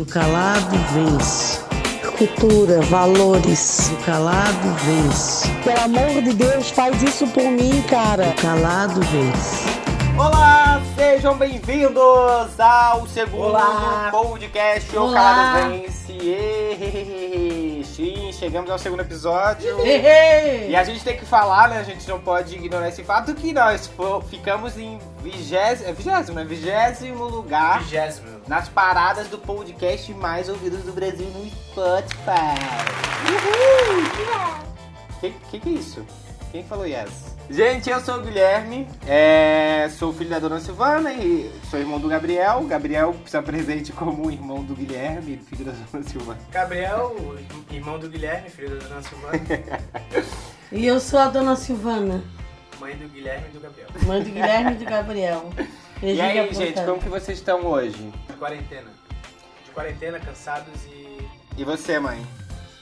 O calado vence. Cultura, valores. O calado vence. Pelo amor de Deus, faz isso por mim, cara. O calado vence. Olá, sejam bem-vindos ao segundo Olá. podcast O Vence. Sim, chegamos ao segundo episódio. E a gente tem que falar, né? A gente não pode ignorar esse fato que nós ficamos em vigésimo, é vigésimo, né? Vigésimo lugar Vigésimo. nas paradas do podcast mais ouvidos do Brasil no Spotify. Uhul! Que, que que é isso? Quem falou yes? Gente, eu sou o Guilherme, é, sou filho da dona Silvana e sou irmão do Gabriel. Gabriel se apresente como o irmão do Guilherme, filho da dona Silvana. Gabriel, irmão do Guilherme, filho da dona Silvana, E eu sou a dona Silvana, mãe do Guilherme e do Gabriel. mãe do Guilherme e do Gabriel. E Beijinho aí, gente, como que vocês estão hoje? De quarentena. De quarentena, cansados e. E você, mãe?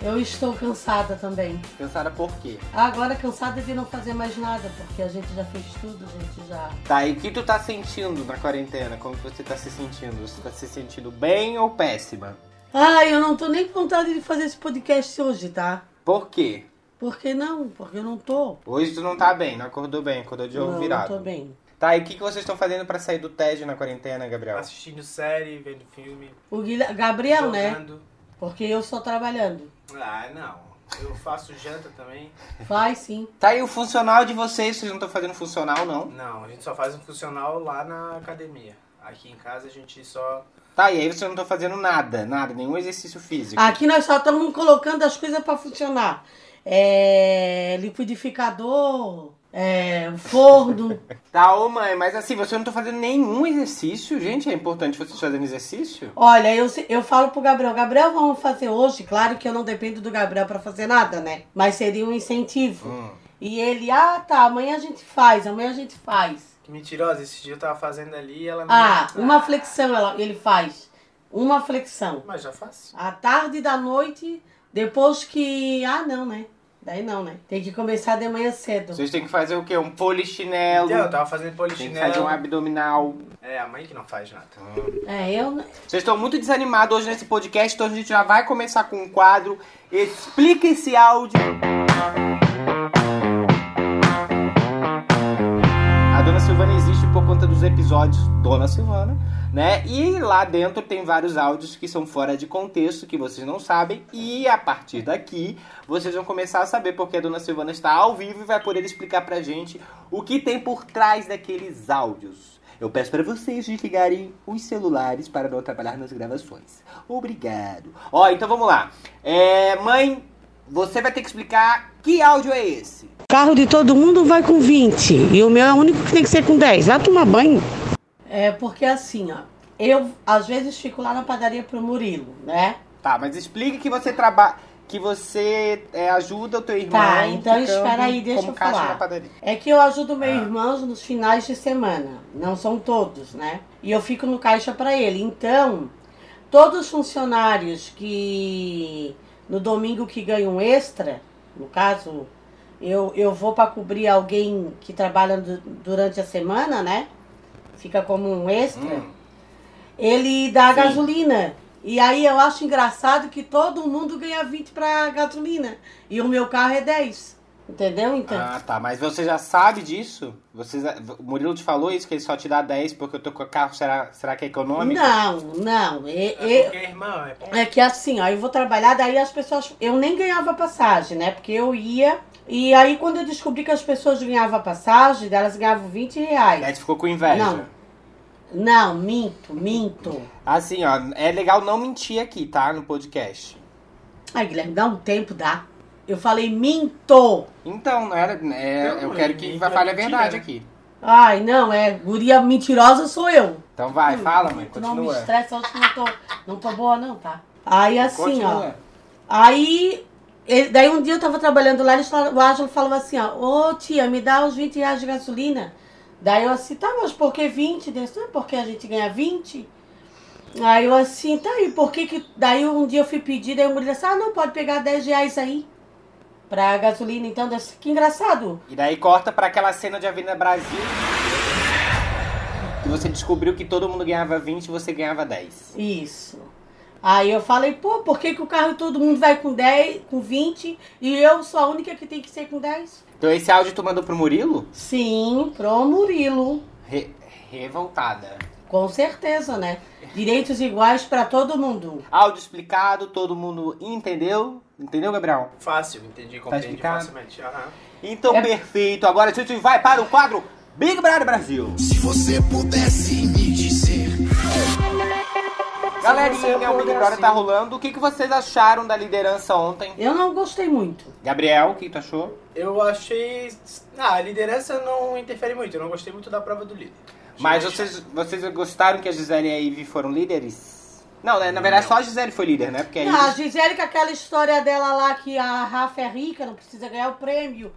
Eu estou cansada também. Cansada por quê? Agora cansada de não fazer mais nada, porque a gente já fez tudo, a gente já. Tá, e o que tu tá sentindo na quarentena? Como que você tá se sentindo? Você tá se sentindo bem ou péssima? Ai, eu não tô nem com vontade de fazer esse podcast hoje, tá? Por quê? Por que não? Porque eu não tô. Hoje tu não tá bem, não acordou bem, acordou de ovo virado. não tô bem. Tá, e o que, que vocês estão fazendo pra sair do tédio na quarentena, Gabriel? Assistindo série, vendo filme, O Guilherme, Gabriel, né? jogando. Porque eu só trabalhando. Ah, não. Eu faço janta também. Vai sim. Tá aí o funcional de vocês, vocês não estão fazendo funcional, não? Não, a gente só faz um funcional lá na academia. Aqui em casa a gente só. Tá, e aí vocês não estão fazendo nada, nada, nenhum exercício físico. Aqui nós só estamos colocando as coisas pra funcionar. É, liquidificador, é, forno. Tá, ô mãe, mas assim, vocês não estão fazendo nenhum exercício? Gente, é importante vocês fazerem exercício? Olha, eu, eu falo pro Gabriel, Gabriel, vamos fazer hoje. Claro que eu não dependo do Gabriel pra fazer nada, né? Mas seria um incentivo. Hum. E ele, ah, tá, amanhã a gente faz, amanhã a gente faz. Que mentirosa, esse dia eu tava fazendo ali e ela me. Ah, uma flexão ela, ele faz. Uma flexão. Mas já faço. À tarde da noite, depois que. Ah, não, né? Daí não, né? Tem que começar de manhã cedo. Vocês têm que fazer o quê? Um polichinelo, eu tava fazendo tem que polichinelo. fazer um abdominal. É, a mãe que não faz nada. É, eu. Vocês estão muito desanimados hoje nesse podcast, então a gente já vai começar com um quadro. Explica esse áudio. Dona Silvana existe por conta dos episódios Dona Silvana, né? E lá dentro tem vários áudios que são fora de contexto, que vocês não sabem. E a partir daqui, vocês vão começar a saber porque a Dona Silvana está ao vivo e vai poder explicar pra gente o que tem por trás daqueles áudios. Eu peço para vocês desligarem os celulares para não atrapalhar nas gravações. Obrigado. Ó, então vamos lá. É, mãe, você vai ter que explicar que áudio é esse. Carro de todo mundo vai com 20. E o meu é o único que tem que ser com 10. Vai tomar banho. É porque assim, ó. Eu, às vezes, fico lá na padaria pro Murilo, né? Tá, mas explique que você trabalha, que você é, ajuda o teu irmão. Tá, então espera aí, deixa eu falar. É que eu ajudo meu irmão nos finais de semana. Não são todos, né? E eu fico no caixa pra ele. Então, todos os funcionários que no domingo que ganham extra, no caso, eu, eu vou pra cobrir alguém que trabalha du- durante a semana, né? Fica como um extra. Hum. Ele dá Sim. gasolina. E aí eu acho engraçado que todo mundo ganha 20 pra gasolina. E o meu carro é 10. Entendeu? Então. Ah, tá, mas você já sabe disso? Você, já- o Murilo te falou isso, que ele só te dá 10 porque o teu carro será, será que é econômico? Não, não. E- É e- porque, irmão, é É que assim, ó, eu vou trabalhar, daí as pessoas. Eu nem ganhava passagem, né? Porque eu ia. E aí, quando eu descobri que as pessoas ganhavam passagem, elas ganhavam 20 Aí reais. tu ficou com inveja. Não. Não, minto, minto. Assim, ó, é legal não mentir aqui, tá? No podcast. Ai, Guilherme, dá um tempo, dá. Eu falei minto. Então, não era, é, Não, eu quero que vai vai falar a verdade aqui. Ai, não, é. Guria mentirosa sou eu. Então vai, fala, mãe, Tu não me continua. estressa, eu acho que não tô, não tô boa, não, tá? Aí assim, ó. Continua. Aí, ele- daí um dia eu tava trabalhando lá, eles falaram- o Ângelo falou assim, ó, ô tia, me dá os 20 reais de gasolina. Daí eu assim, tá, mas por que 20? Daí, "Ah, porque a gente ganha 20? Aí eu assim, tá, e por que que... Daí um dia eu fui pedir, daí o mulher disse, ah, não, pode pegar 10 reais aí pra gasolina. Então, que engraçado. E daí corta pra aquela cena de Avenida Brasil. Que você descobriu que todo mundo ganhava 20 e você ganhava 10. Isso. Aí eu falei, pô, por que, que o carro todo mundo vai com 10, com 20 e eu sou a única que tem que ser com 10? Então esse áudio tu mandou pro Murilo? Sim, pro Murilo. Re- revoltada. Com certeza, né? Direitos iguais pra todo mundo. Áudio explicado, todo mundo entendeu? Entendeu, Gabriel? Fácil, entendi, compreendi explicado? facilmente. Aham. Então, É- perfeito. Agora a gente vai para o quadro Big Brother Brasil. Se você pudesse me dizer Galerinha, o Big Brother tá rolando. O que, que vocês acharam da liderança ontem? Eu não gostei muito. Gabriel, o que tu achou? Eu achei. Ah, a liderança não interfere muito. Eu não gostei muito da prova do líder. Achei Mas vocês, vocês gostaram que a Gisele e a Ivy foram líderes? Não, né? Na verdade só a Gisele foi líder, né? Porque a Ah, a. Gisele com aquela história dela lá que a Rafa é rica, não precisa ganhar o prêmio.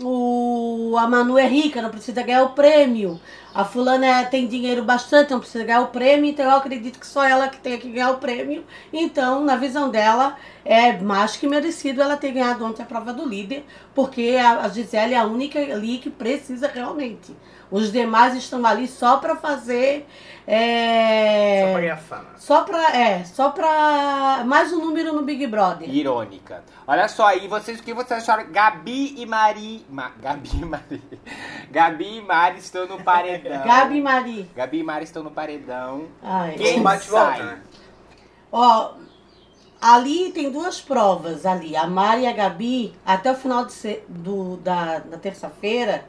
O, a Manu é rica, não precisa ganhar o prêmio. A fulana é- tem dinheiro bastante, não precisa ganhar o prêmio. Então eu acredito que só ela que tem que ganhar o prêmio. Então, na visão dela, é mais que merecido ela ter ganhado ontem a prova do líder. Porque a, a Gisele é a única ali que precisa realmente. Os demais estão ali só para fazer... é, Só pra ganhar fama. só pra. É, só pra. Mais um número no Big Brother. Irônica. Olha só aí, vocês, o que vocês acharam? Gabi e Mari... Ma... Gabi e Mari... Gabi e Mari estão no paredão. Gabi e Mari. Gabi e Mari estão no paredão. Ai, Quem bate volta, né? Ó, ali tem duas provas ali. A Mari e a Gabi, até o final de se- do, da, da terça-feira,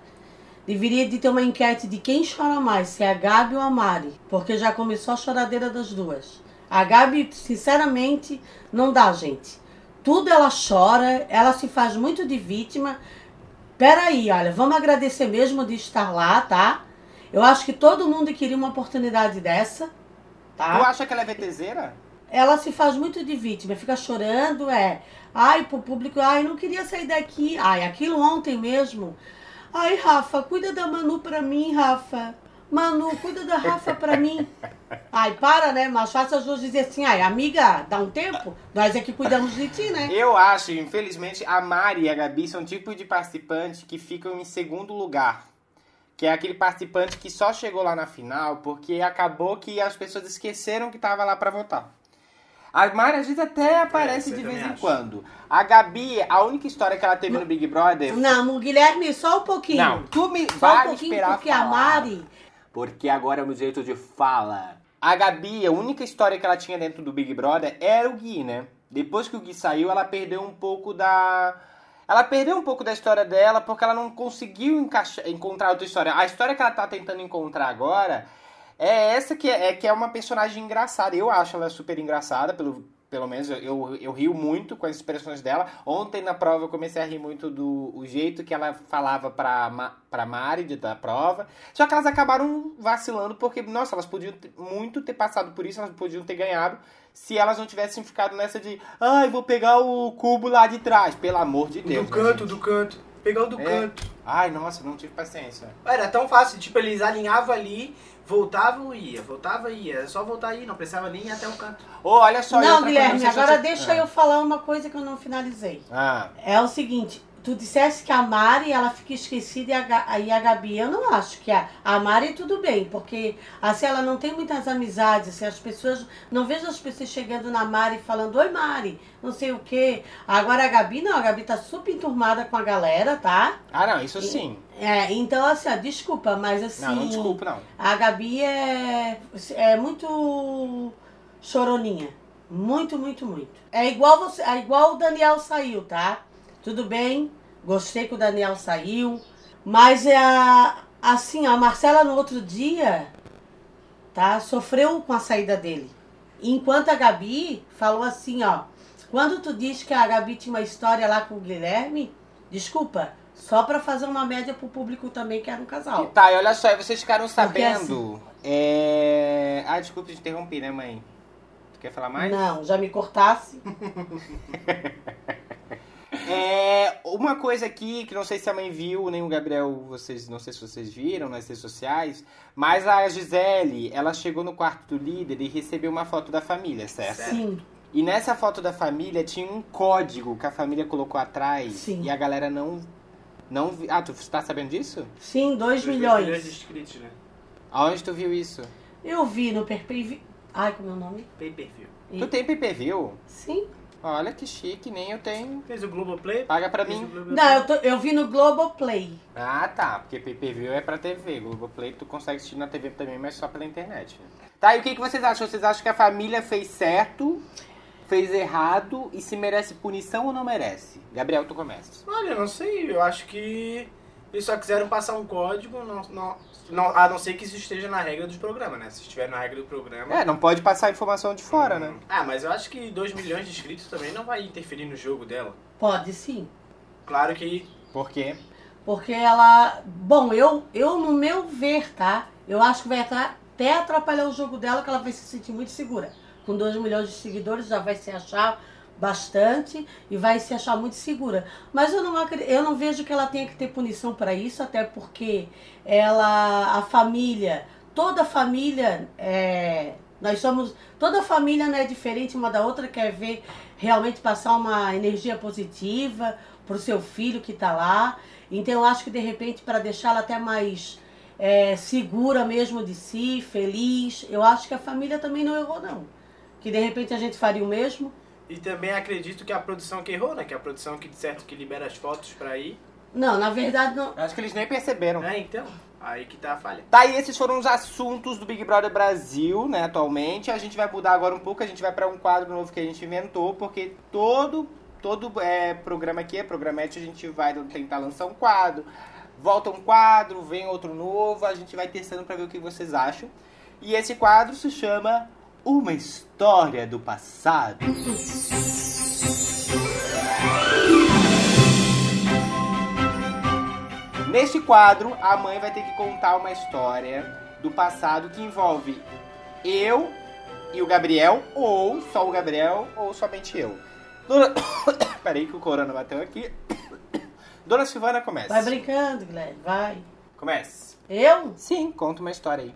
deveria de ter uma enquete de quem chora mais, se é a Gabi ou a Mari. Porque já começou a choradeira das duas. A Gabi, sinceramente, não dá, gente. Tudo ela chora, ela se faz muito de vítima. Peraí, olha, vamos agradecer mesmo de estar lá, tá? Eu acho que todo mundo queria uma oportunidade dessa, tá? Tu acha que ela é VTZera? ela se faz muito de vítima, fica chorando, é. Ai, pro público, ai, não queria sair daqui. Ai, aquilo ontem mesmo. Ai, Rafa, cuida da Manu pra mim, Rafa. Manu, cuida da Rafa pra mim. Ai, para, né? Mais fácil as duas dizer assim, ai, amiga, dá um tempo, nós é que cuidamos de ti, né? Eu acho, infelizmente, a Mari e a Gabi são tipo de participante que ficam em segundo lugar. Que é aquele participante que só chegou lá na final porque acabou que as pessoas esqueceram que tava lá pra votar. A Mari às vezes até aparece isso eu de vez em acho. quando. A Gabi, a única história que ela teve no Big Brother. Não, o Guilherme, só um pouquinho. Não, tu me Só um vai pouquinho, esperar porque a falar. Mari. Porque agora é o meu jeito de fala. A Gabi, a única história que ela tinha dentro do Big Brother era o Gui, né? Depois que o Gui saiu, ela perdeu um pouco da. Ela perdeu um pouco da história dela porque ela não conseguiu encaixar, encontrar outra história. A história que ela tá tentando encontrar agora é essa que é, é que é uma personagem engraçada. Eu acho ela super engraçada, pelo, pelo menos eu, eu, eu rio muito com as expressões dela. Ontem na prova eu comecei a rir muito do o jeito que ela falava pra, pra Mari de- da prova. Só que elas acabaram vacilando porque, nossa, elas podiam ter- muito ter passado por isso, elas podiam ter ganhado se elas não tivessem ficado nessa de ai, vou pegar o cubo lá de trás. Pelo amor de Deus. do né, canto, gente? do canto. Pegar o do É. canto. Ai, nossa, não tive paciência. Era tão fácil, tipo, eles alinhavam ali, voltavam e ia, voltava e ia. Era só voltar aí, não precisava nem ir até o canto. Ô, olha só. e Não, Guilherme, agora você- deixa Ah. eu falar uma coisa que eu não finalizei. Ah, É o seguinte, tu disseste que a Mari, ela fica esquecida e a, e a Gabi. Eu não acho que a, a Mari tudo bem, porque assim ela não tem muitas amizades, assim, as pessoas. Não vejo as pessoas chegando na Mari e falando, oi Mari, não sei o quê. Agora a Gabi não, a Gabi tá super enturmada com a galera, tá? ah, não, isso sim. É, então assim, ó, desculpa, mas assim. Não, não desculpa, não. A Gabi é, é muito choroninha. Muito, muito, muito. É igual você, é igual o Daniel saiu, tá? Tudo bem, gostei que o Daniel saiu, mas é a, assim, a Marcela no outro dia, tá? Sofreu com a saída dele. Enquanto a Gabi falou assim, ó, quando tu diz que a Gabi tinha uma história lá com o Guilherme, desculpa, só pra fazer uma média pro público também que era um casal. Tá, e olha só, vocês ficaram Porque sabendo. É... Ah, desculpa te interromper, né, mãe? Tu quer falar mais? Não, já me cortasse. É, uma coisa aqui que não sei se a mãe viu, nem o Gabriel, vocês, não sei se vocês viram nas redes sociais, mas a Gisele, ela chegou no quarto do líder e recebeu uma foto da família, certo? Sim. E nessa foto da família tinha um código que a família colocou atrás Sim. e a galera não não vi... Ah, tu tá sabendo disso? Sim, 2 Dois milhões. milhões de inscritos, né? Aonde tu viu isso? Eu vi no Perpei. Ai, como é o nome? Pay per view. Tu tem pay-per-view? Sim. Olha que chique, nem eu tenho. Fez o Globoplay? Paga pra Fez mim. Não, eu, tô- eu vi no Globoplay. Ah, tá. Porque pay-per-view é pra TV. Globoplay tu consegue assistir na TV também, mas só pela internet. Tá, e o que, que vocês acham? Vocês acham que a família fez certo, fez errado e se merece punição ou não merece? Gabriel, tu começa. Olha, eu não sei. Eu acho que eles só quiseram passar um código, não, não, não- a não ser que isso esteja na regra dos programas, né? Se estiver na regra do programa. É, não pode passar informação de fora, né? Ah, mas eu acho que 2 milhões de inscritos também não vai interferir no jogo dela. Pode sim. Claro que Por quê? Porque ela. Bom, eu, eu no meu ver, tá? Eu acho que vai até atrapalhar o jogo dela, que ela vai se sentir muito segura. Com 2 milhões de seguidores, já vai se achar bastante e vai se achar muito segura. Mas eu não, eu não vejo que ela tenha que ter punição para isso, até porque ela, a família, toda família, é, nós somos, toda família não é diferente uma da outra, quer ver realmente passar uma energia positiva para o seu filho que está lá. Então eu acho que de repente para deixá-la até mais é, segura mesmo de si, feliz, eu acho que a família também não errou não. Que de repente a gente faria o mesmo. E também acredito que a produção que errou, né? Que é a produção que de certo que libera as fotos pra ir. Não, na verdade não. Acho que eles nem perceberam. É, então. Aí que tá a falha. Tá, e esses foram os assuntos do Big Brother Brasil, né, atualmente. A gente vai mudar agora um pouco, a gente vai pra um quadro novo que a gente inventou, porque todo todo é, programa aqui é programete, a gente vai tentar lançar um quadro. Volta um quadro, vem outro novo, a gente vai testando pra ver o que vocês acham. E esse quadro se chama Uma História do Passado. Neste quadro, a mãe vai ter que contar uma história do passado que envolve eu e o Gabriel, ou só o Gabriel, ou somente eu. Dona... Peraí que o corona bateu aqui. Dona Silvana, comece. Vai brincando, Guilherme, vai. Comece. Eu? Sim, conta uma história aí.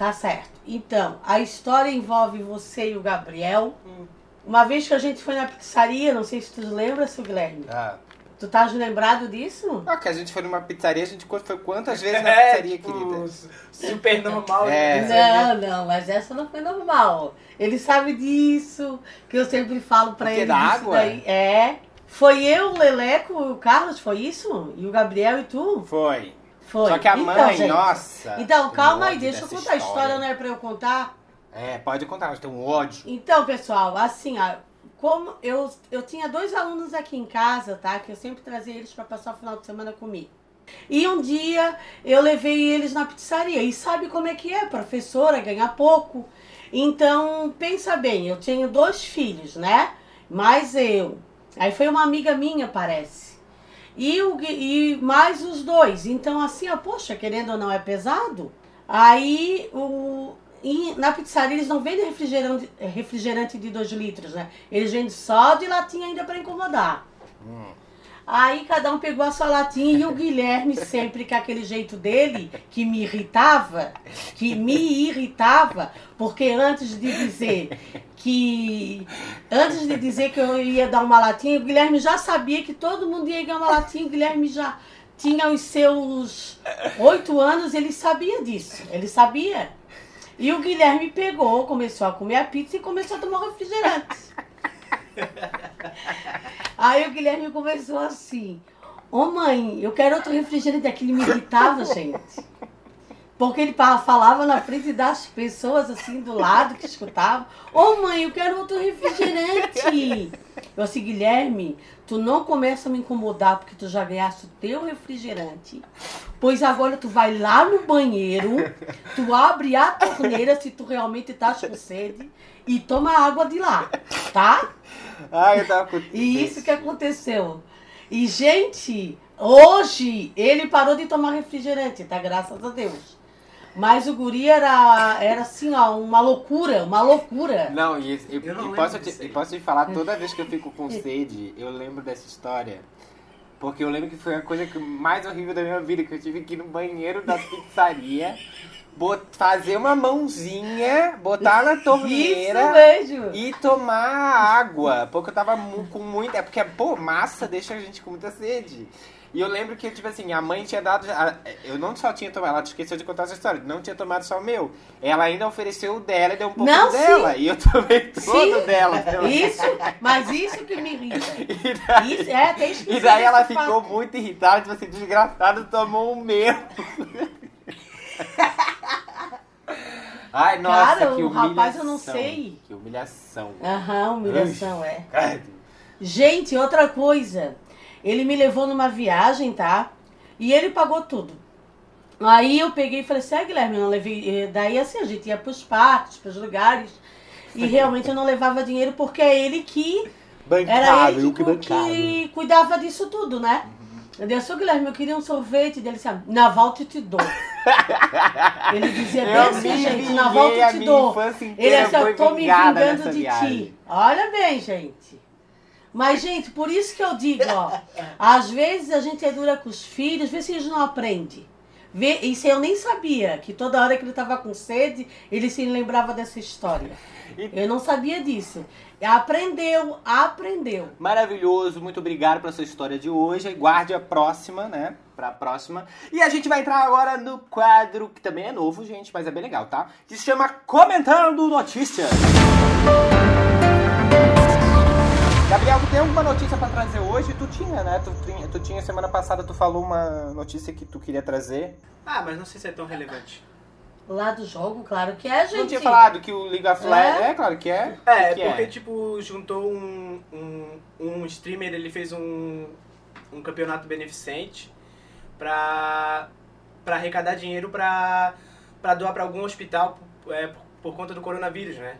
Tá certo. Então, a história envolve você e o Gabriel. Uma vez que a gente foi na pizzaria, não sei se tu lembra, seu Guilherme. Ah. Tu tá lembrado disso? Ah, que a gente foi numa pizzaria, a gente foi quantas vezes na É, pizzaria, tipo, querida? Super normal. É. né? Não, não, mas essa não foi normal. Ele sabe disso, que eu sempre falo pra O quê, ele. da disso água? daí. É. Foi eu, o Leleco, o Carlos, foi isso? E o Gabriel e tu? Foi. Foi. Só que a Então, mãe, gente, nossa. Então, calma aí, deixa eu contar a história, não é pra eu contar? É, pode contar, mas tem um ódio. Então, pessoal, assim, ó, como eu, eu tinha dois alunos aqui em casa, tá? Que eu sempre trazia eles para passar o final de semana comigo. E um dia eu levei eles na pizzaria. E sabe como é que é? Professora, ganha pouco. Então, pensa bem, eu tenho dois filhos, né? Mais eu. Aí foi uma amiga minha, parece. E, o, e mais os dois. Então, assim, ó, poxa, querendo ou não, é pesado. Aí, o, e na pizzaria eles não vendem refrigerante, refrigerante de 2 litros, né? Eles vendem só de latinha ainda para incomodar. Aí cada um pegou a sua latinha e o Guilherme, sempre com aquele jeito dele, que me irritava, que me irritava, porque antes de dizer que. Antes de dizer que eu ia dar uma latinha, o Guilherme já sabia que todo mundo ia ganhar uma latinha, o Guilherme já tinha os seus oito anos, ele sabia disso. Ele sabia. E o Guilherme pegou, começou a comer a pizza e começou a tomar refrigerante. Aí o Guilherme começou assim: Ô mãe, eu quero outro refrigerante. Aquilo me irritava, gente. Porque ele falava na frente das pessoas assim do lado que escutavam: Ô mãe, eu quero outro refrigerante. Eu assim, Guilherme, tu não começa a me incomodar porque tu já ganhaste o teu refrigerante. Pois agora tu vai lá no banheiro, tu abre a torneira se tu realmente estás com sede e toma água de lá, tá? Ai, eu tava com... E isso que aconteceu. E, gente, hoje ele parou de tomar refrigerante, tá? Graças a Deus. Mas o guri era, era assim, ó, uma loucura, uma loucura. Não, e, e- Eu não e posso, te, e posso te falar, toda vez que eu fico com sede, eu lembro dessa história. Porque eu lembro que foi a coisa que mais horrível da minha vida, que eu tive que ir no banheiro da pizzaria, bot- fazer uma mãozinha, botar na torneira e tomar água. Porque eu tava mu- com muita. É porque, pô, massa deixa a gente com muita sede. E eu lembro que, tipo assim, a mãe tinha dado. Eu não só tinha tomado, ela esqueceu de contar essa história, não tinha tomado só o meu. Ela ainda ofereceu o dela e deu um pouco Não, dela. sim. E eu tomei todo Sim. dela. Isso, mas isso que me irrita. Daí, Isso, é, tem e daí ela ficou fato. muito irritada, tipo assim, desgraçado, tomou o meu. Ai, nossa, Cara, que humilhação. rapaz, eu não sei. Que humilhação. Aham, humilhação, é. Gente, outra coisa. Ele me levou numa viagem, tá? E ele pagou tudo. Aí eu peguei e falei assim, ah, Guilherme, eu não levei. eh, Daí assim, a gente ia pros parques, pros lugares. E realmente eu não levava dinheiro porque é ele que. Era ele que que, que cuidava disso tudo, né? Eu disse, Guilherme, eu queria um sorvete dele, assim, na volta eu te dou. Ele dizia bem assim, me gente, na volta eu te dou. Ele assim, foi eu tô me vingando de viagem. ti. Olha bem, gente. Mas, gente, por isso que eu digo, ó. às vezes a gente é dura com os filhos, vê se eles não aprendem. Vê, isso eu nem sabia, que toda hora que ele tava com sede, ele se lembrava dessa história. Eu não sabia disso. Aprendeu, aprendeu. Maravilhoso, muito obrigado pela sua história de hoje. Guarde a próxima, né? Pra próxima. E a gente vai entrar agora no quadro, que também é novo, gente, mas é bem legal, tá? Que se chama Comentando Notícias. Gabriel, tu tem alguma notícia pra trazer hoje? Tu tinha, né? Tu, tinha- tu tinha semana passada, tu falou uma notícia que tu queria trazer. Ah, mas não sei se é tão relevante. Lá do jogo, claro que é, Tu gente. não tinha falado que o League of Legends... É? É, claro que é. É, que porque, é? tipo, juntou um, um, um streamer, ele fez um, um campeonato beneficente pra, pra arrecadar dinheiro pra, pra doar pra algum hospital é, por, por conta do coronavírus, né?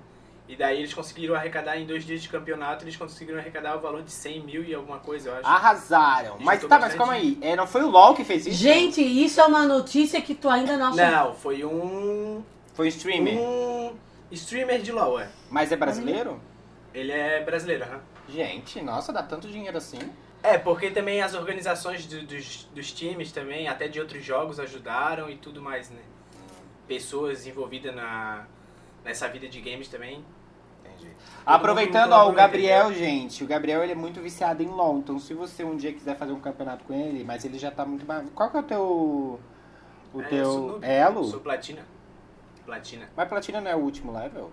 E daí eles conseguiram arrecadar em dois dias de campeonato, eles conseguiram arrecadar o valor de 100 mil e alguma coisa, eu acho. Arrasaram. Mas Juntou tá, mas bastante. calma aí. É, não foi o LoL que fez isso? Gente, isso é uma notícia que tu ainda não achou. Não, foi um, Foi um streamer. um streamer de LoL, é. Mas é brasileiro? Ele é brasileiro, aham. Gente, nossa, dá tanto dinheiro assim. É, porque também as organizações do- dos, dos times também, até de outros jogos, ajudaram e tudo mais, né? Pessoas envolvidas na, nessa vida de games também. Todo Aproveitando, ó, o Gabriel, gente, o Gabriel ele é muito viciado em LoL, então se você um dia quiser fazer um campeonato com ele, mas ele já tá muito. Qual que é o teu... O É, eu sou teu noob. elo? Sou platina. Platina. Mas platina não é o último level?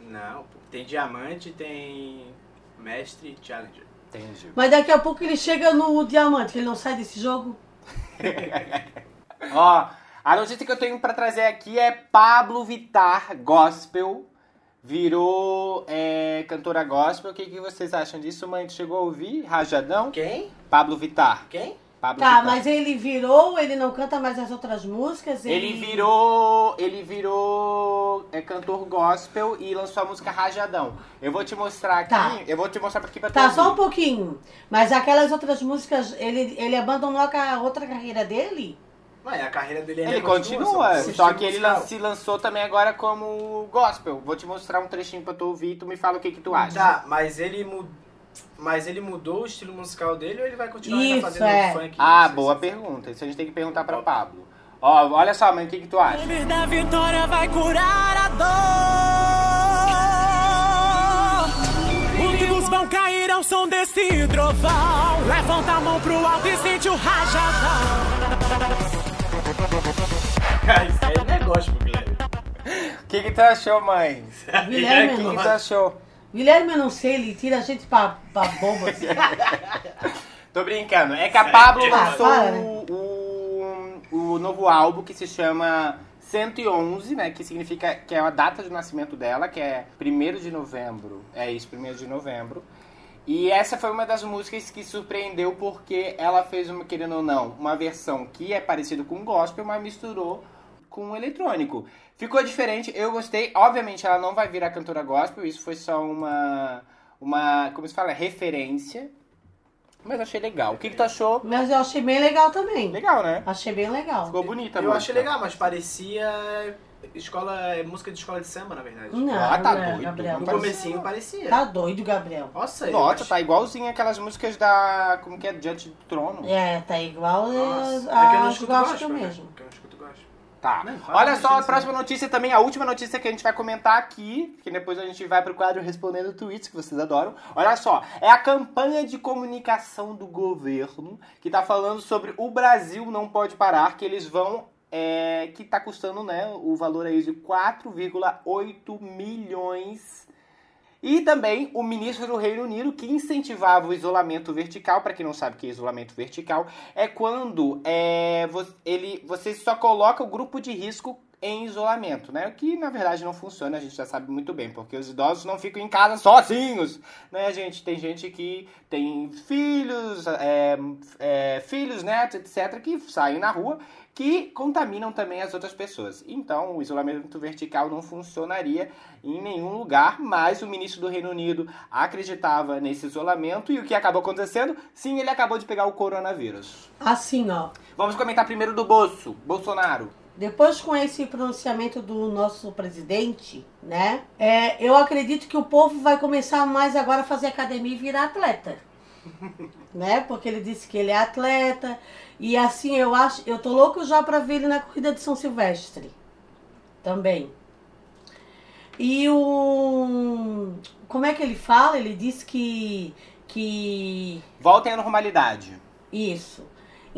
Não, tem diamante, tem mestre e challenger. Entendi. Mas daqui a pouco ele chega no diamante, que ele não sai desse jogo. Ó, a notícia que eu tenho pra trazer aqui é Pablo Vittar Gospel virou é, cantora gospel. O que, que vocês acham disso, mãe? Tu chegou a ouvir? Rajadão? Quem? Pablo Vittar. Quem? Pablo Tá, Vittar. mas ele virou, ele não canta mais as outras músicas? Ele virou. Ele virou é, cantor gospel e lançou a música Rajadão. Eu vou te mostrar aqui. Tá. Eu vou te mostrar aqui pra tu Tá, só um ouvir. pouquinho. Mas aquelas outras músicas, ele, ele abandonou a outra carreira dele? Ué, a carreira dele ainda Ele continua, só- só que ele lan- musical. se lançou também agora como gospel. Vou te mostrar um trechinho pra tu ouvir e tu me fala o que, que tu acha. Tá, mas ele mudou. Mas ele mudou o estilo musical dele ou ele vai continuar ainda Isso, fazendo é. funk? Ah, boa se- pergunta. Isso a gente tem que perguntar pra Pablo. Ó, olha só, mãe, o que, que tu acha? nome da vitória vai curar a dor. Últimos vão cair ao som desse trovão. Levanta a mão pro alto e sente o rajadão. Cara, isso aí é negócio, Guilherme. O que, que tu achou, mãe? Guilherme, O que, que tu achou? Guilherme, eu não sei, ele tira a gente pra, pra bobo. assim. Tô brincando. É que a Pablo Ah, lançou né? o, o, o novo álbum que se chama 111, né? Que significa que é a data de nascimento dela, que é 1 de novembro. É isso, 1 de novembro. E essa foi uma das músicas que surpreendeu porque ela fez, uma, querendo ou não, uma versão que é parecida com gospel, mas misturou com o eletrônico. Ficou diferente, eu gostei. Obviamente ela não vai virar cantora gospel, isso foi só uma, uma como se fala, referência. Mas achei legal. O que, que tu achou? Mas eu achei bem legal também. Legal, né? Achei bem legal. Ficou bonita, Eu achei legal, mas parecia escola, música de escola de samba, na verdade. Não, Ah, tá né, doido. Gabriel. No Não comecinho parecia. Tá doido, Gabriel. Nossa, Nossa, tá igualzinho aquelas músicas da. Como que é? Diante do Trono. É, tá igual Nossa, a, é que eu não escuto gospel gospel, né? mesmo. Que eu não escuto gospel. Tá. Não, Olha só, a notícia. próxima notícia também, a última notícia que a gente vai comentar aqui, que depois a gente vai pro quadro respondendo tweets que vocês adoram. Olha só, é a campanha de comunicação do governo que tá falando sobre o Brasil não pode parar, que eles vão. é, que tá custando, né, o valor aí de 4,8 milhões. E também o ministro do Reino Unido que incentivava o isolamento vertical. Para quem não sabe o que é isolamento vertical, é quando é, ele, você só coloca o grupo de risco em isolamento, né? O que na verdade não funciona, a gente já sabe muito bem, porque os idosos não ficam em casa sozinhos, né, gente? Tem gente que tem filhos, é, é, filhos, netos, etc., que saem na rua que contaminam também as outras pessoas. Então, o isolamento vertical não funcionaria em nenhum lugar, mas o ministro do Reino Unido acreditava nesse isolamento e o que acabou acontecendo? Sim, ele acabou de pegar o coronavírus. Assim, ó. Vamos comentar primeiro do Bolso, Bolsonaro. Depois com esse pronunciamento do nosso presidente, né? É, eu acredito que o povo vai começar mais agora a fazer academia e virar atleta. né? Porque ele disse que ele é atleta. E assim, eu acho. Eu tô louco já pra ver ele na corrida de São Silvestre. Também. E o. Como é que ele fala? Ele disse que. Que. Voltem à normalidade. Isso.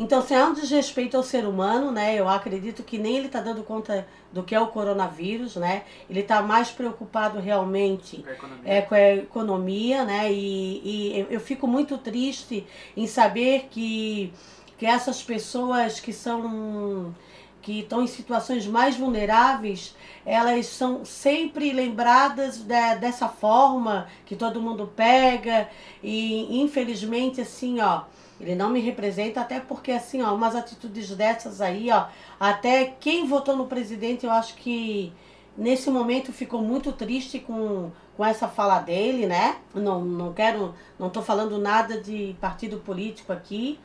Então, se é um desrespeito ao ser humano, né? Eu acredito que nem ele está dando conta do que é o coronavírus, né? Ele está mais preocupado realmente Com a economia. é, com a economia, né? E, e eu- eu fico muito triste em saber que, que essas pessoas que são que estão em situações mais vulneráveis, elas são sempre lembradas de- dessa forma que todo mundo pega e infelizmente assim, ó, ele não me representa até porque assim, ó, umas atitudes dessas aí, ó, até quem votou no presidente, eu acho que nesse momento ficou muito triste com, com essa fala dele, né? Não, não quero, não tô falando nada de partido político aqui,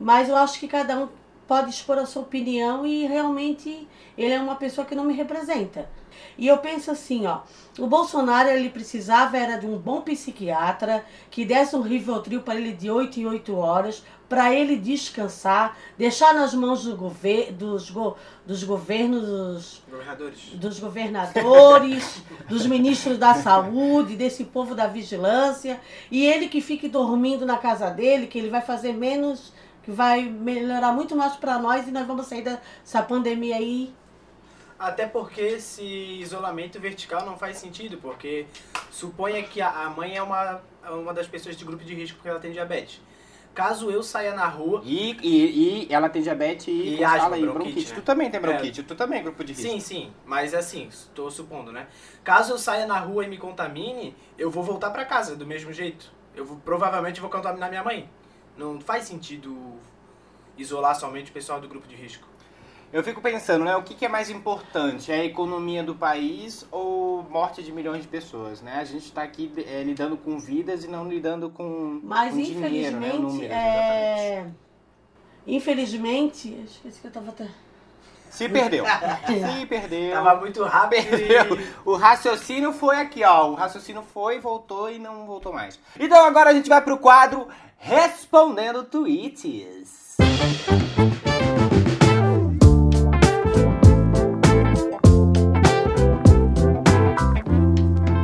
mas eu acho que cada um pode expor a sua opinião e realmente ele é uma pessoa que não me representa. E eu penso assim, ó, o Bolsonaro ele precisava era de um bom psiquiatra que desse um Rivotril para ele de 8 em 8 horas, para ele descansar, deixar nas mãos do gover dos, go dos governos, dos, Governadores. dos governadores, dos ministros da saúde, desse povo da vigilância, e ele que fique dormindo na casa dele, que ele vai fazer menos, vai melhorar muito mais para nós e nós vamos sair dessa pandemia aí. Até porque esse isolamento vertical não faz sentido, porque suponha que a mãe é uma, é uma das pessoas de grupo de risco porque ela tem diabetes. Caso eu saia na rua. E, e, e ela tem diabetes e, E asma, fala aí, bronquite, bronquite. né? Tu também tem É. bronquite, tu também é grupo de risco. Sim, sim, mas assim, estou supondo, né? Caso eu saia na rua e me contamine, eu vou voltar pra casa do mesmo jeito. Eu vou, provavelmente vou contaminar minha mãe. Não faz sentido isolar somente o pessoal do grupo de risco. Eu fico pensando, né? O que, que é mais importante? É a economia do país ou morte de milhões de pessoas, né? A gente está aqui é, lidando com vidas e não lidando com, Mas com dinheiro, né? infelizmente, Números, é... infelizmente, esqueci que eu tava até... Se perdeu. Se perdeu. Tava muito rápido Perdeu. O raciocínio foi aqui, ó. O raciocínio foi, voltou e não voltou mais. Então agora a gente vai pro quadro Respondendo Tweets.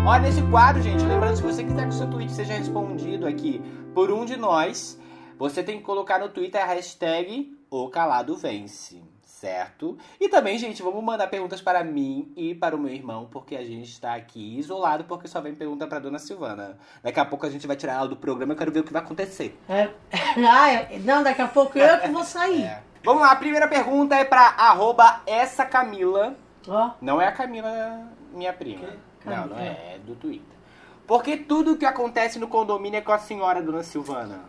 Olha, nesse quadro, gente, lembrando, se você quiser que o seu tweet seja respondido aqui por um de nós, você tem que colocar no Twitter a hashtag O Calado Vence, certo? E também, gente, vamos mandar perguntas para mim e para o meu irmão, porque a gente está aqui isolado, porque só vem pergunta para dona Silvana. Daqui a pouco a gente vai tirar ela do programa, eu quero ver o que vai acontecer. É... Ah, é- não, daqui a pouco eu que vou sair. É. Vamos lá, a primeira pergunta é para arroba essa Camila. Ó, Não é a Camila, minha prima. Que? Não, não é, é do Twitter. Porque tudo que acontece no condomínio é com a senhora, dona Silvana.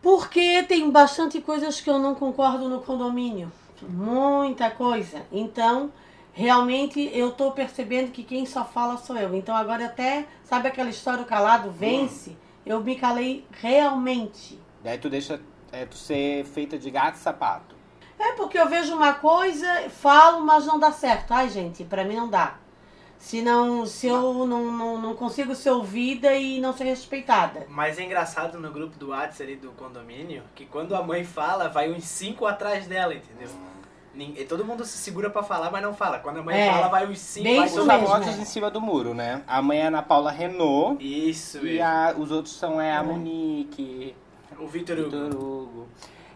Porque tem bastante coisas que eu não concordo no condomínio. Muita coisa. Então, realmente eu tô percebendo que quem só fala sou eu. Então agora até, sabe aquela história o calado vence? Eu me calei realmente. Daí tu deixa é, tu ser feita de gato e sapato. É porque eu vejo uma coisa, falo, mas não dá certo. Ai, gente, pra mim não dá. Se, não, se eu não, não, não consigo ser ouvida e não ser respeitada. Mas é engraçado no grupo do WhatsApp ali do condomínio que quando a mãe fala, vai uns cinco atrás dela, entendeu? Ninguém- todo mundo se segura pra falar, mas não fala. Quando a mãe É, fala, vai os cinco, isso Os todo mesmo, mundo. famosos é. em cima do muro, né? A mãe é a Ana Paula Renault Isso, e a- os outros são é a Monique, O Vitor Hugo. Vitor Hugo.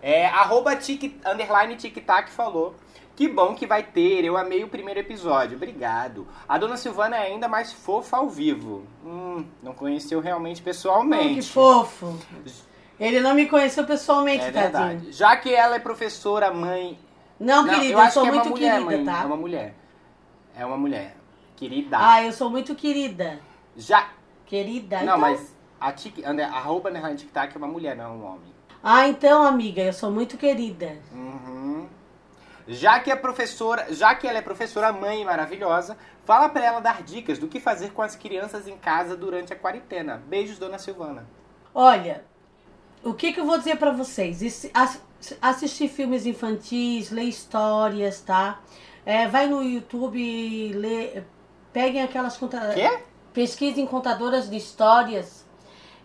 É, arroba tic, underline tic-tac falou. Que bom que vai ter, eu amei o primeiro episódio, obrigado. A dona Silvana é ainda mais fofa ao vivo. Hum, não conheceu realmente Oh, pessoalmente. que fofo. Ele não me conheceu pessoalmente, É tadinho. verdade. Já que ela é professora, mãe. Não, Não, querida, eu eu, sou é muito mulher, querida, mãe. tá? É uma mulher. É uma mulher. Querida. Ah, eu sou muito querida. Já. Querida. Não, então... mas a tic, under, arroba underline tic-tac é uma mulher, não é um homem. Ah, então, amiga, eu sou muito querida. Uhum. Já que a professora, já que ela é professora mãe maravilhosa, fala pra ela dar dicas do que fazer com as crianças em casa durante a quarentena. Beijos, dona Silvana. Olha, o que, que eu vou dizer pra vocês? Assistir filmes infantis, ler histórias, tá? É, vai no YouTube e lê, peguem aquelas conta, Quê? pesquisem contadoras de histórias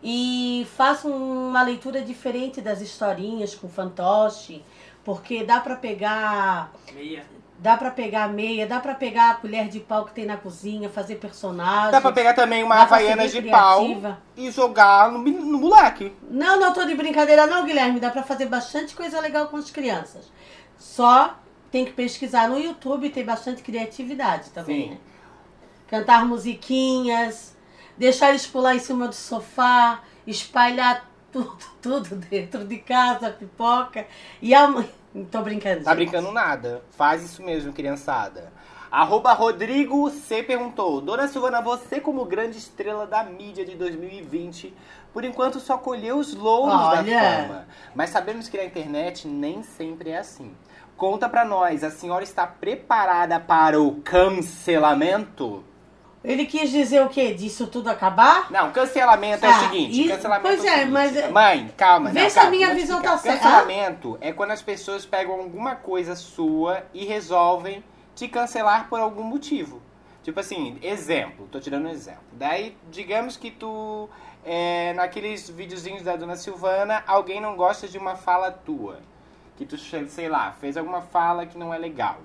e façam uma leitura diferente das historinhas com fantoche, porque dá pra pegar Meia. Dá pra pegar a meia, dá pra pegar a colher de pau que tem na cozinha, fazer personagem. Dá pra pegar também uma havaiana de bem pau criativa. e jogar no, no moleque. Não, não tô de brincadeira não, Guilherme. Dá pra fazer bastante coisa legal com as crianças. Só tem que pesquisar no YouTube, tem bastante criatividade também, Sim. né? Cantar musiquinhas, deixar eles pular em cima do sofá, espalhar tudo, tudo dentro de casa, pipoca. E a mãe... Não tô brincando, Tá gente. brincando nada. Faz isso mesmo, criançada. Arroba Rodrigo C perguntou: Dona Silvana, você como grande estrela da mídia de 2020, por enquanto só colheu os louros Olha. da fama. Mas sabemos que na internet nem sempre é assim. Conta pra nós, a senhora está preparada para o cancelamento? Ele quis dizer o quê? Disso tudo acabar? Não, cancelamento é o Ah, seguinte. e- cancelamento pois é, o é, seguinte. mas é- Mãe, calma. Vê não, se a calma, minha vou te visão explicar. tá certa. Cancelamento é quando as pessoas pegam alguma coisa sua e resolvem te cancelar por algum motivo. Tipo assim, exemplo, tô tirando um exemplo. Daí, digamos que tu, é, naqueles videozinhos da Dona Silvana, alguém não gosta de uma fala tua. Que tu, sei lá, fez alguma fala que não é legal.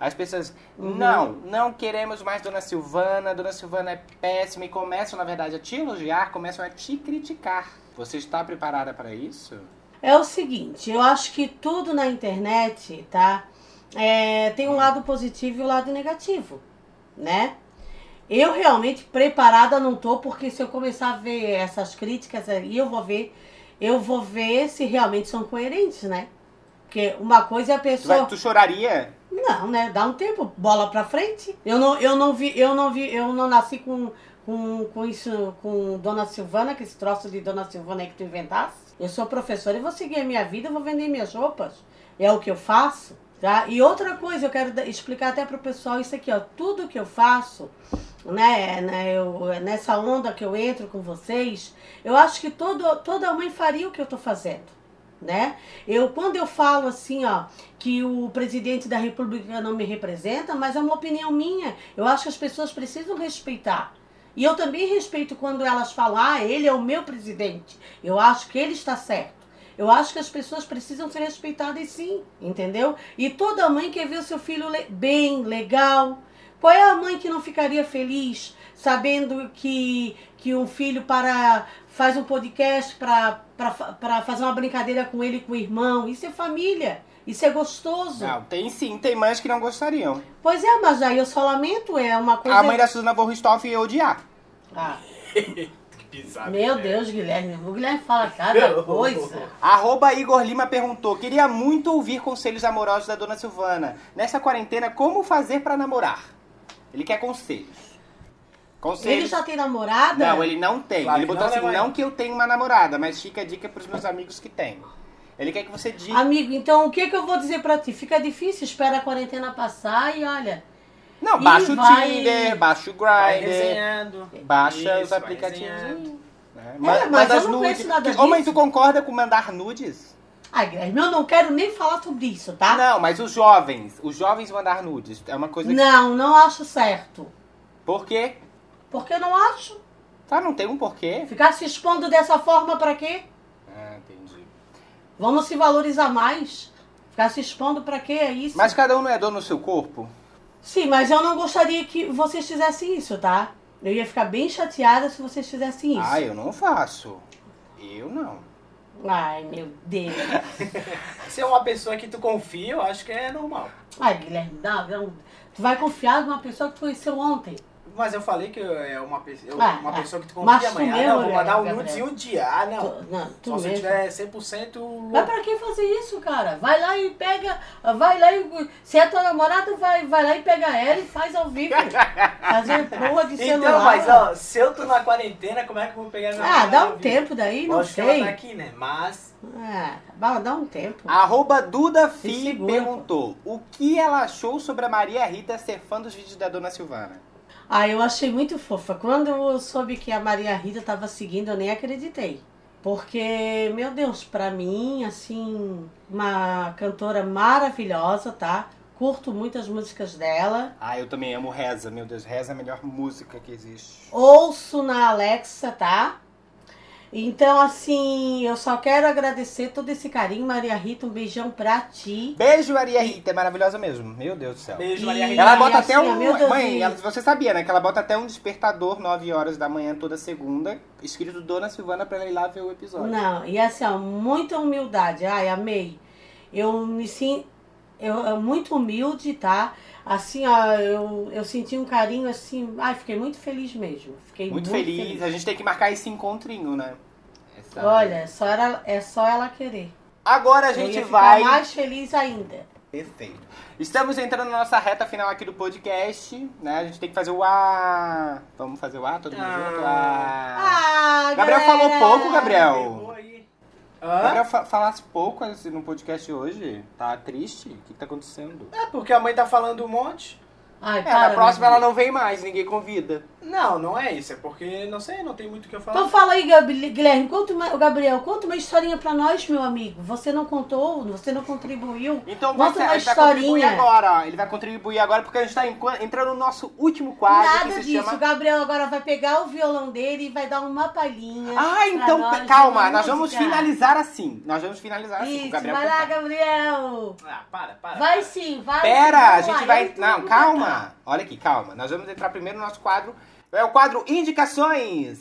As pessoas, Uhum. não, não queremos mais Dona Silvana, Dona Silvana é péssima e começam, na verdade, a te elogiar, começam a te criticar. Você está preparada para isso? É o seguinte, eu acho que tudo na internet, tá? É, tem um lado positivo e um lado negativo, né? Eu realmente preparada não tô, porque se eu começar a ver essas críticas aí, eu vou ver, eu vou ver se realmente são coerentes, né? Porque uma coisa é a Tu, vai- pessoa. tu choraria? Não, né? Dá um tempo, bola pra frente. Eu não, eu não vi, eu não vi, eu não nasci com, com, com isso, com Dona Silvana, que esse troço de Dona Silvana aí que tu inventasse. Eu sou professora e vou seguir a minha vida, vou vender minhas roupas. É o que eu faço, tá? E outra coisa, eu quero explicar até pro pessoal isso aqui, ó. Tudo que eu faço, né, né eu, nessa onda que eu entro com vocês, eu acho que todo, toda mãe faria o que eu tô fazendo né? Eu quando eu falo assim, ó, que o presidente da República não me representa, mas é uma opinião minha. Eu acho que as pessoas precisam respeitar. E eu também respeito quando elas falam, ah, ele é o meu presidente. Eu acho que ele está certo. Eu acho que as pessoas precisam ser respeitadas sim, entendeu? E toda mãe quer ver o seu filho bem, legal. Qual é a mãe que não ficaria feliz sabendo que, que um filho para faz um podcast para fazer uma brincadeira com ele com o irmão? Isso é família. Isso é gostoso. Não, tem sim, tem mães que não gostariam. Pois é, mas aí eu só lamento, é uma coisa. A mãe da Suzana von Richthofen ia odiar. Ah, Que bizarro. meu né? Deus, Guilherme. O Guilherme fala cada coisa. Arroba Igor Lima perguntou: Queria muito ouvir conselhos amorosos da dona Silvana. Nessa quarentena, como fazer pra namorar? Ele quer conselhos. Conselhos. Ele já tem namorada? Não, ele não tem. Claro ele que botou não, assim: né, mãe? não que eu tenha uma namorada, mas fica a dica pros meus amigos que têm. Ele quer que você diga. Amigo, então o que, que eu vou dizer pra ti? Fica difícil, espera a quarentena passar e olha. Não, E baixa o vai- Tinder, baixa o Grindr, baixa Isso, os aplicativos. Né? É, Ma- mas manda eu as não nudes. mãe, disso. tu concorda com mandar nudes? Ai, Guilherme, eu não quero nem falar sobre isso, tá? Não, mas os jovens, os jovens mandar nudes é uma coisa que... Não, não acho certo. Por quê? Porque eu não acho. Tá, não tem um porquê. Ficar se expondo dessa forma pra quê? Ah, entendi. Vamos se valorizar mais. Ficar se expondo pra quê? É isso? Mas cada um não é dono do seu corpo? Sim, mas eu não gostaria que vocês fizessem isso, tá? Eu ia ficar bem chateada se vocês fizessem isso. Ah, eu não faço. Eu não. Ai, meu Deus. Se é uma pessoa que tu confia, eu acho que é normal. Ai, Guilherme, não, não. Tu vai confiar numa pessoa que tu conheceu ontem. Mas eu falei que é uma, eu- Ah, uma ah. pessoa que tu confia amanhã. Ah, mesmo, não, vou mandar um Gabriel. nudes em um dia. Ah, não. Tu, não, tu Só se eu mesmo. tiver 100% louco. Mas pra que fazer isso, cara? Vai lá e pega. Vai lá e. Se é tua namorada, vai, vai lá e pega ela e faz ao vivo. Fazer porra de celular. Então, mas ó, se eu tô na quarentena, como é que eu vou pegar minha Ah, dá um tempo daí, não Lógico que ela sei. tá aqui, né? Mas. Ah, dá- dá um tempo. Arroba Duda Se Fi perguntou o que ela achou sobre a Maria Rita ser fã dos vídeos da Dona Silvana. Ah, eu achei muito fofa. Quando eu soube que a Maria Rita tava seguindo, eu nem acreditei. Porque, meu Deus, pra mim, assim, uma cantora maravilhosa, tá? Curto muitas músicas dela. Ah, eu também amo Reza. Meu Deus, Reza é a melhor música que existe. Ouço na Alexa, tá? Então, assim, eu só quero agradecer todo esse carinho, Maria Rita. Um beijão pra ti. Beijo, Maria Rita. É maravilhosa mesmo. Meu Deus do céu. Beijo, Maria Rita. Ela bota até um. Mãe, ela- você sabia, né? Que ela bota até um despertador 9 horas da manhã toda segunda, escrito Dona Silvana pra ela ir lá ver o episódio. Não, e assim, ó, muita humildade. Ai, amei. Eu me sinto eu, eu muito humilde, tá? Assim, ó, eu, eu senti um carinho assim. Ai, fiquei muito feliz mesmo. Fiquei Muito, muito, feliz. A gente tem que marcar esse encontrinho, né? Essa- Olha, é só era, é só ela querer. Agora a Eu gente ia ficar vai. mais feliz ainda. Perfeito. Estamos entrando na nossa reta final aqui do podcast, né? A gente tem que fazer o A. Vamos fazer o A, todo mundo Ah. junto? A. Ah, Gabriel galera! falou pouco, Gabriel. Hã? Fa falasse pouco assim, no podcast hoje. Tá triste? O que, que tá acontecendo? É porque a mãe tá falando um monte. Ai, É, para, na próxima ela não vem mais, ninguém convida. Não, não é isso. É porque, não sei, não tem muito o que eu falar. Então fala aí, Guilherme, conta uma, o Gabriel, conta uma historinha pra nós, meu amigo. Você não contou, você não contribuiu. Então conta você, uma ele vai contribuir historinha. agora, ó. Ele vai contribuir agora porque a gente tá entrando no nosso último quadro Nada que se disso. O chama. Gabriel agora vai pegar o violão dele e vai dar uma palhinha. Ah, pra então nós calma, nós vamos música. finalizar assim. Nós vamos finalizar assim com o Isso, Gabriel. vai lá. Gabriel. Ah, para, para. Vai para. sim, vai. Pera, sim, a gente vai. Não, calma. Olha aqui, calma. Nós vamos entrar primeiro no nosso quadro. É o quadro Indicações.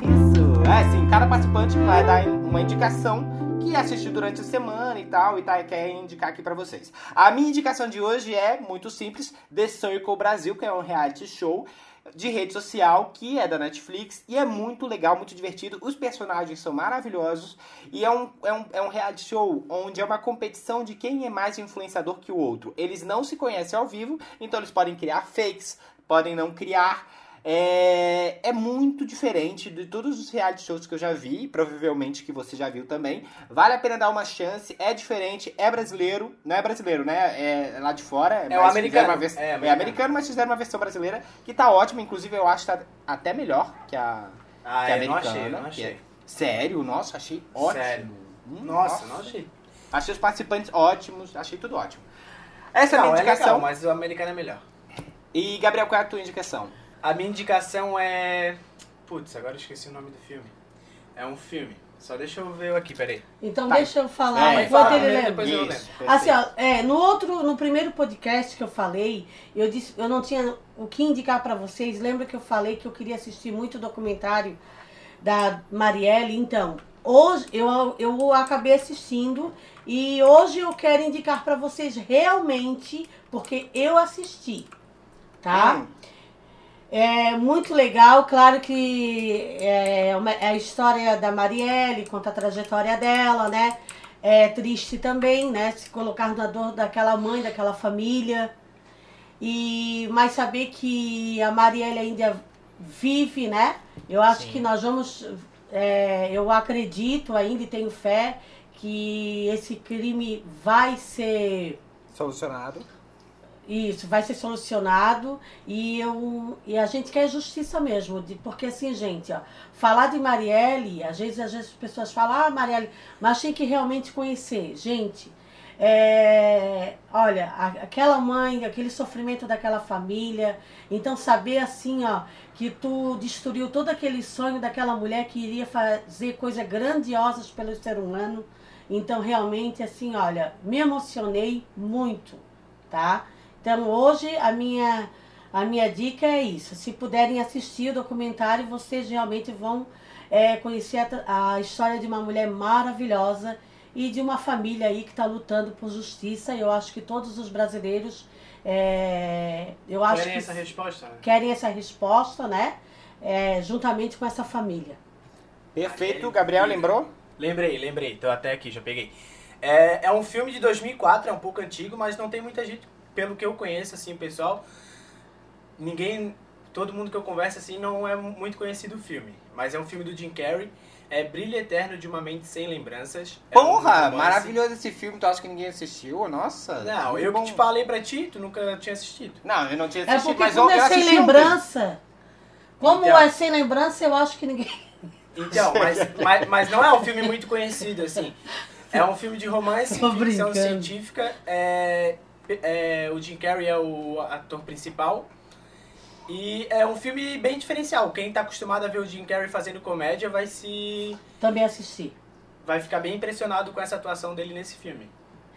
Isso. É assim, cada participante vai dar uma indicação que assistiu durante a semana e tal, e tá, quer indicar aqui pra vocês. A minha indicação de hoje é muito simples: The Circle Brasil, que é um reality show de rede social que é da Netflix e é muito legal, muito divertido. Os personagens são maravilhosos e é um, é um, é um reality show onde é uma competição de quem é mais influenciador que o outro. Eles não se conhecem ao vivo, então eles podem criar fakes, podem não criar. É, é muito diferente de todos os reality shows que eu já vi, provavelmente que você já viu também. Vale a pena dar uma chance, é diferente, é brasileiro, não é brasileiro, né? É lá de fora. É o mas americano. vers- É, é americano. americano, mas fizeram uma versão brasileira que tá ótima, inclusive eu acho que tá até melhor que a, Ah, que a é, não americana. achei, não é- achei. Sério? Nossa, achei ótimo. Sério. Hum, Nossa, não achei. Achei os participantes ótimos, achei tudo ótimo. Essa é a Não, minha é legal, indicação. mas o americano é melhor. E, Gabriel, qual é a tua indicação? A minha indicação é. Putz, agora eu esqueci o nome do filme. É um filme. Só deixa eu ver aqui, peraí. Então Tá. deixa eu falar É, enquanto fala ele primeiro, lembra. depois eu lembro. Assim, ó, é, no outro, no primeiro podcast que eu falei, eu disse, eu não tinha o que indicar pra vocês. Lembra que eu falei que eu queria assistir muito o documentário da Marielle? Então, hoje eu, eu acabei assistindo e hoje eu quero indicar pra vocês realmente, porque eu assisti, tá? Hum, É muito legal, claro que é, uma- é a história da Marielle, conta a trajetória dela, né? É triste também, né? Se colocar na dor daquela mãe, daquela família. E mas saber que a Marielle ainda vive, né? Eu acho que nós vamos. é, eu acredito ainda e tenho fé que esse crime vai ser. solucionado. Isso, vai ser solucionado e, eu, e a gente quer justiça mesmo, de, porque assim, gente, ó, falar de Marielle, às vezes, às vezes as pessoas falam, ah, Marielle, mas tem que realmente conhecer. Gente, É, olha, aquela mãe, aquele sofrimento daquela família. Então, saber assim, ó, que tu destruiu todo aquele sonho daquela mulher que iria fazer coisas grandiosas pelo ser humano. Então, realmente, assim, olha, me emocionei muito, tá? Então, hoje, a minha, a minha dica é isso. Se puderem assistir o documentário, vocês realmente vão é, conhecer a, a história de uma mulher maravilhosa e de uma família aí que está lutando por justiça. Eu acho que todos os brasileiros, é, eu acho Querem que essa resposta? né? querem essa resposta, né? É, juntamente com essa família. Perfeito, Gabriel lembrou? Lembrei, lembrei. Tô até aqui, já peguei. É, é um filme de 2004, é um pouco antigo, mas não tem muita gente, pelo que eu conheço, assim, o pessoal. Ninguém, todo mundo que eu converso, assim, não é muito conhecido o filme. Mas é um filme do Jim Carrey. É Brilho Eterno de uma Mente Sem Lembranças. É um Porra, romance. maravilhoso esse filme. Tu acha que ninguém assistiu? Nossa. Não, eu bom. que te falei pra ti, tu nunca tinha assistido. Não, eu não tinha É assistido, porque mas eu, quando eu é sem lembrança, como Então. é sem lembrança, eu acho que ninguém. Então, mas, mas, mas não é um filme muito conhecido, assim. É um filme de romance, Tô ficção brincando. científica. É, é, o Jim Carrey é o ator principal. E é um filme bem diferencial. Quem tá acostumado a ver o Jim Carrey fazendo comédia vai se. Também assisti. vai ficar bem impressionado com essa atuação dele nesse filme.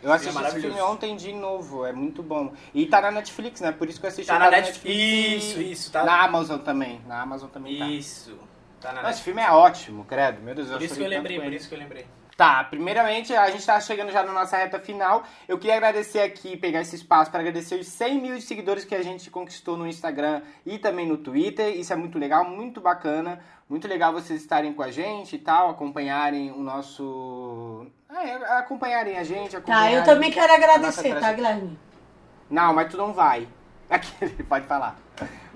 Eu assisti esse maravilhoso. filme ontem de novo, é muito bom. E tá na Netflix, né? Por isso que eu assisti. Tá tá na Netflix. e Isso, isso, tá. Na Amazon também. Na Amazon também tá. Isso. Tá na Nossa, esse Netflix. filme é ótimo, credo. Meu Deus, Por isso que eu lembrei, por isso que eu lembrei. Tá, primeiramente, a gente tá chegando já na nossa reta final. Eu queria agradecer aqui, pegar esse espaço para agradecer os 100 mil seguidores que a gente conquistou no Instagram e também no Twitter. Isso é muito legal, muito bacana. Muito legal vocês estarem com a gente e tal, acompanharem o nosso. É, acompanharem a gente. Tá, acompanharem eu também quero agradecer, tá, Guilherme? Não, mas tu não vai. Aqui, pode falar.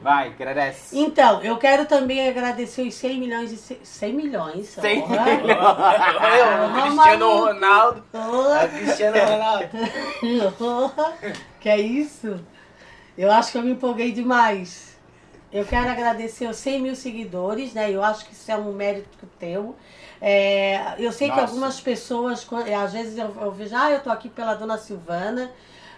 Vai, agradece. Então, eu quero também agradecer os 100 milhões de. se- 100 milhões. 100 porra. milhões. o Cristiano maluco. Ronaldo. É Cristiano Ronaldo. que é isso? Eu acho que eu me empolguei demais. Eu quero agradecer os 100 mil seguidores, né? Eu acho que isso é um mérito teu. É, eu sei que Nossa. algumas pessoas, às vezes eu, eu vejo, ah, eu tô aqui pela dona Silvana,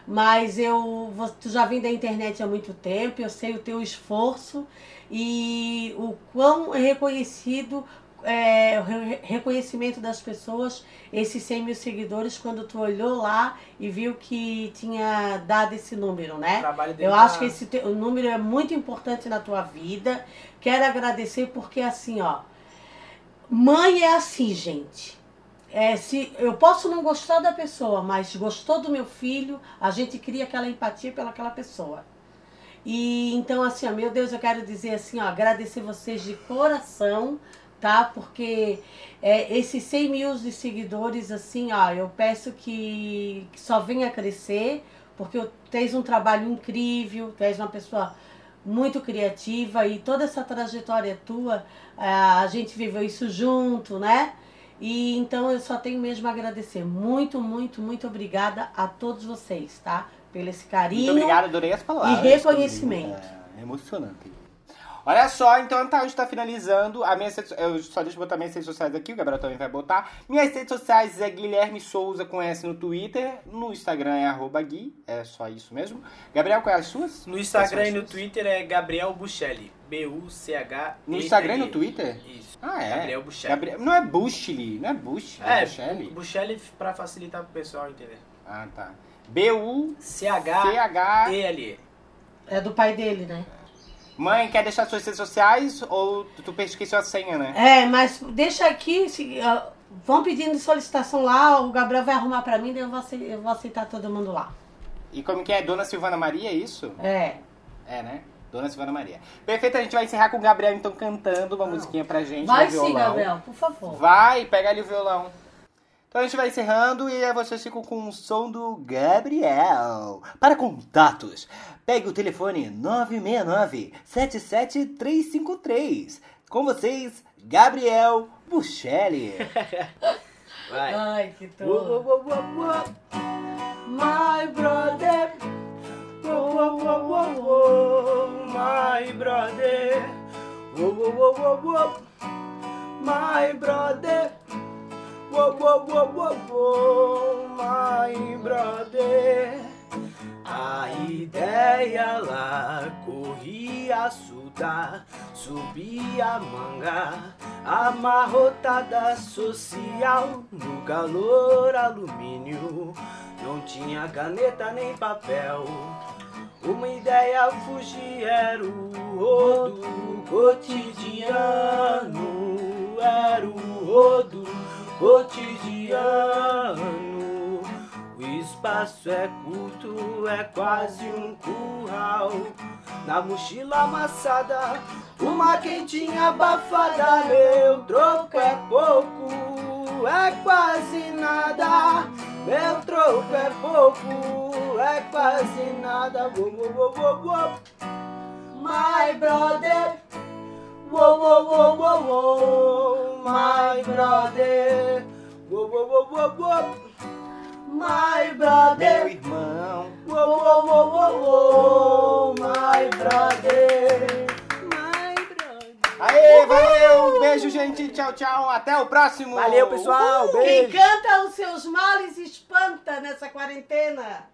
mas eu, tu já vem da internet há muito tempo, eu sei o teu esforço e o quão reconhecido é, o re- reconhecimento das pessoas, esses 100 mil seguidores, quando tu olhou lá e viu que tinha dado esse número, né? Eu tá- acho que esse te- o número é muito importante na tua vida. Quero agradecer porque assim, ó, mãe é assim, gente. É, se eu posso não gostar da pessoa, mas gostou do meu filho, a gente cria aquela empatia pelaquela pessoa. E então assim, ó, meu Deus, eu quero dizer assim, ó, agradecer vocês de coração, tá? Porque é, esses 100 mil de seguidores, assim, ó, eu peço que, que só venha crescer, porque tens um trabalho incrível, tu és uma pessoa muito criativa e toda essa trajetória tua, eh, a gente viveu isso junto, né? E então eu só tenho mesmo a agradecer. Muito, muito, muito obrigada a todos vocês, tá? Pelo esse carinho. Muito obrigado, adorei as palavras. E reconhecimento. É, emocionante. Olha só, então tá, a gente tá finalizando. A minha rede- eu só deixa eu botar minhas redes sociais aqui, o Gabriel também vai botar. Minhas redes sociais é Guilherme Souza com S no Twitter. No Instagram é arroba Gui, é só isso mesmo. Gabriel, qual é as suas? No Instagram e no? Twitter é Gabriel Buchelli. B-U-C-H. No Instagram e no Twitter? Isso. Ah, é. Gabriel Buchelli. Gabriel- Não é Bushli, não é Bush, é, É, Bushli. Buchelli pra facilitar pro pessoal entender. Ah, tá. B-U-C-H... C-H-E-L-E. É do pai dele, né? Mãe, quer deixar suas redes sociais ou tu esqueceu a senha, né? É, mas deixa aqui, se, ah, vão pedindo solicitação lá, o Gabriel vai arrumar pra mim, daí eu vou, acei- eu vou aceitar todo mundo lá. E como que é? Dona Silvana Maria, é isso? É. É, né? Dona Silvana Maria. Perfeito, a gente vai encerrar com o Gabriel, então, cantando uma musiquinha pra gente Vai sim, violão. Gabriel, por favor. Vai, pega ali o violão. Então a gente vai encerrando e aí vocês ficam com o som do Gabriel. Para contatos, pegue o telefone 969-77353. Com vocês, Gabriel Buchelli. Vai. Ai, que tô. uou, uou, uou. My brother. My brother. My brother. Uou, uou, uou, uou, uou. my brother. A ideia lá corria solta, subia a manga, amarrotada social no calor alumínio. Não tinha caneta nem papel. Uma ideia fugir era o rodo cotidiano, era o rodo cotidiano. O espaço é curto, é quase um curral. Na mochila amassada, uma quentinha abafada. Meu troco é pouco, é quase nada. Meu troco é pouco, é quase nada. Uou, uou, uou, uou, uou. My brother. Uou, uou, uou, uou, uou. My brother. Uou, uou, uou, uou, uou. My Meu brother. irmão. Uou, uou, uou, uou, uou. My brother. My brother. Aê, valeu! Beijo, gente. Tchau, tchau. Até o próximo. Valeu, pessoal. Quem Beijo. canta os seus males espanta nessa quarentena.